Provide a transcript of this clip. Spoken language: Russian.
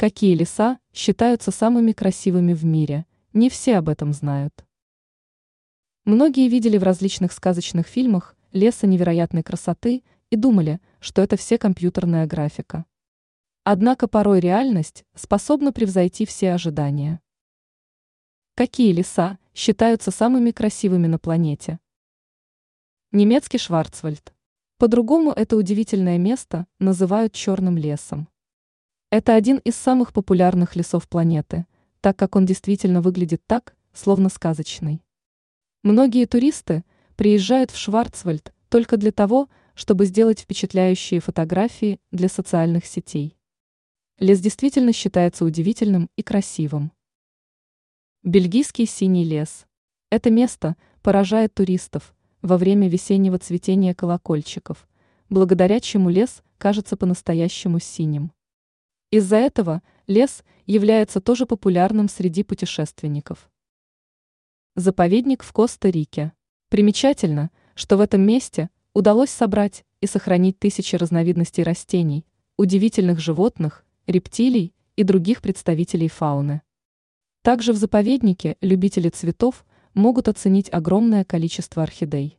Какие леса считаются самыми красивыми в мире? Не все об этом знают. Многие видели в различных сказочных фильмах леса невероятной красоты и думали, что это все компьютерная графика. Однако порой реальность способна превзойти все ожидания. Какие леса считаются самыми красивыми на планете? Немецкий Шварцвальд. По-другому это удивительное место называют черным лесом. Это один из самых популярных лесов планеты, так как он действительно выглядит так, словно сказочный. Многие туристы приезжают в Шварцвальд только для того, чтобы сделать впечатляющие фотографии для социальных сетей. Лес действительно считается удивительным и красивым. Бельгийский синий лес. Это место поражает туристов во время весеннего цветения колокольчиков, благодаря чему лес кажется по-настоящему синим. Из-за этого лес является тоже популярным среди путешественников. Заповедник в Коста-Рике. Примечательно, что в этом месте удалось собрать и сохранить тысячи разновидностей растений, удивительных животных, рептилий и других представителей фауны. Также в заповеднике любители цветов могут оценить огромное количество орхидей.